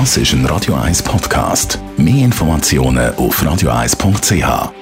Das ist ein Radio 1 Podcast. Mehr Informationen auf radio1.ch.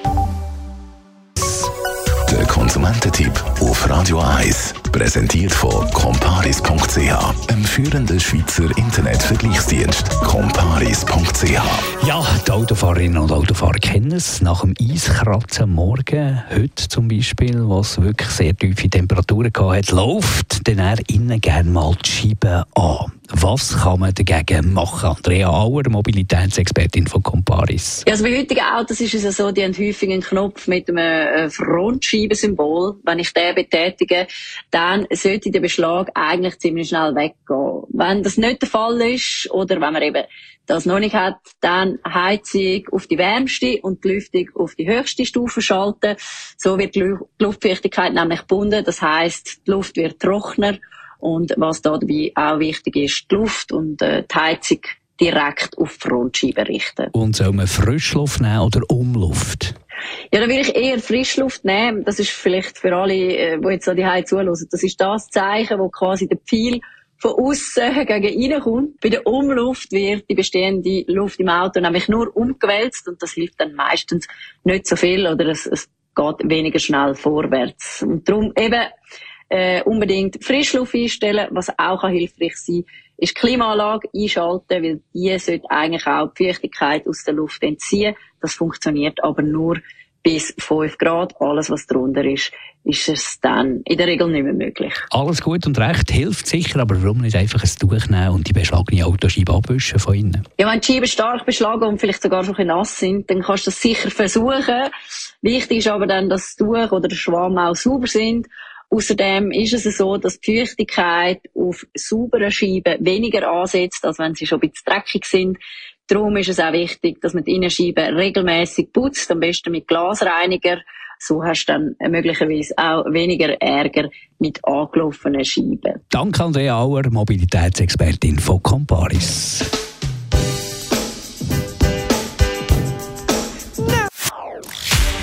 Der Konsumententipp auf Radio 1 präsentiert von comparis.ch, einem führenden Schweizer Internetvergleichsdienst. comparis.ch. Ja, die Autofahrerinnen und Autofahrer kennen es. Nach dem Eiskratzen Morgen, heute zum Beispiel, was wirklich sehr tiefe Temperaturen hatte, läuft dann innen gerne mal die Scheibe an. Was kann man dagegen machen? Andrea Auer, Mobilitätsexpertin von Comparis. Ja, also bei heutigen Autos ist es ja so, die haben häufig einen Knopf mit einem äh, Frontscheibensymbol. Wenn ich den betätige, dann sollte der Beschlag eigentlich ziemlich schnell weggehen. Wenn das nicht der Fall ist, oder wenn man eben das noch nicht hat, dann Heizung auf die wärmste und die Lüftung auf die höchste Stufe schalten. So wird die Luftfeuchtigkeit nämlich gebunden. Das heißt, die Luft wird trockener und was da dabei auch wichtig ist, die Luft und äh, die Heizung direkt auf die Frontscheibe richten. Und soll man Frischluft nehmen oder Umluft? Ja, dann will ich eher Frischluft nehmen. Das ist vielleicht für alle, äh, die jetzt so die Heizung zuhören, das ist das Zeichen, wo quasi der Pfeil von außen gegen reinkommt. Bei der Umluft wird die bestehende Luft im Auto nämlich nur umgewälzt und das hilft dann meistens nicht so viel oder es, es geht weniger schnell vorwärts. Und darum eben äh, unbedingt Frischluft einstellen. Was auch hilfreich sein ist die Klimaanlage einschalten, weil die sollte eigentlich auch die Feuchtigkeit aus der Luft entziehen. Das funktioniert aber nur bis 5 Grad. Alles, was drunter ist, ist es dann in der Regel nicht mehr möglich. Alles gut und recht, hilft sicher, aber warum nicht einfach ein Tuch nehmen und die beschlagene Autoscheibe abwischen von innen? Ja, wenn die Scheiben stark beschlagen und vielleicht sogar schon ein nass sind, dann kannst du das sicher versuchen. Wichtig ist aber dann, dass das Tuch oder der Schwamm auch sauber sind Außerdem ist es so, dass die Feuchtigkeit auf sauberen Scheiben weniger ansetzt, als wenn sie schon ein bisschen dreckig sind. Darum ist es auch wichtig, dass man die Innenscheiben regelmäßig putzt, am besten mit Glasreiniger. So hast du dann möglicherweise auch weniger Ärger mit angelaufenen Scheiben. Danke Andrea Auer, Mobilitätsexpertin von Comparis.